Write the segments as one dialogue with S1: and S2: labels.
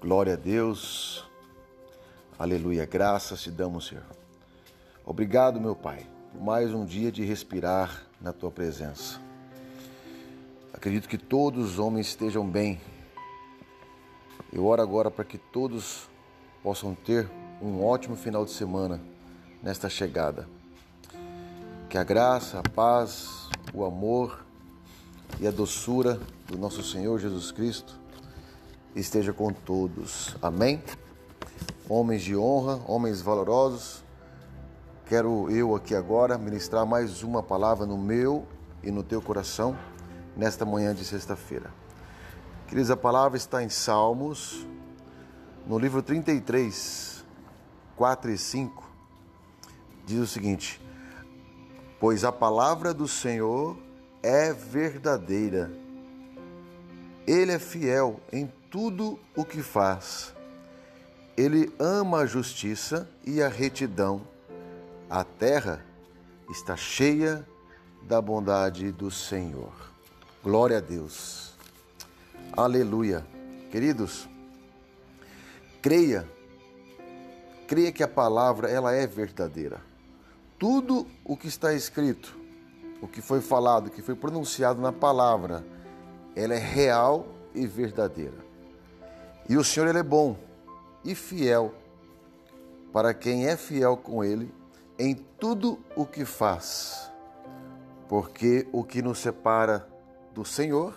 S1: Glória a Deus. Aleluia. Graças te damos, Senhor. Obrigado, meu Pai, por mais um dia de respirar na tua presença. Acredito que todos os homens estejam bem. Eu oro agora para que todos possam ter um ótimo final de semana nesta chegada. Que a graça, a paz, o amor e a doçura do nosso Senhor Jesus Cristo esteja com todos. Amém? Homens de honra, homens valorosos, quero eu aqui agora ministrar mais uma palavra no meu e no teu coração nesta manhã de sexta-feira. Queridos, a palavra está em Salmos, no livro 33, 4 e 5, diz o seguinte: Pois a palavra do Senhor é verdadeira, Ele é fiel em tudo o que faz. Ele ama a justiça e a retidão. A terra está cheia da bondade do Senhor. Glória a Deus. Aleluia. Queridos, creia, creia que a palavra ela é verdadeira. Tudo o que está escrito, o que foi falado, o que foi pronunciado na palavra, ela é real e verdadeira. E o Senhor ele é bom e fiel para quem é fiel com ele em tudo o que faz. Porque o que nos separa do Senhor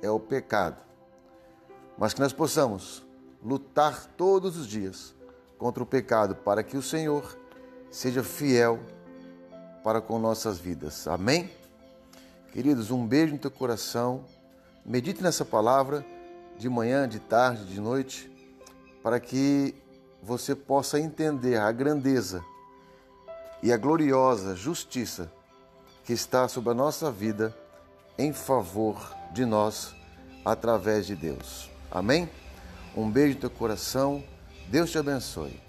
S1: é o pecado. Mas que nós possamos lutar todos os dias contra o pecado para que o Senhor seja fiel para com nossas vidas. Amém? Queridos, um beijo no teu coração. Medite nessa palavra de manhã, de tarde, de noite, para que você possa entender a grandeza e a gloriosa justiça que está sobre a nossa vida em favor de nós através de Deus. Amém? Um beijo no teu coração. Deus te abençoe.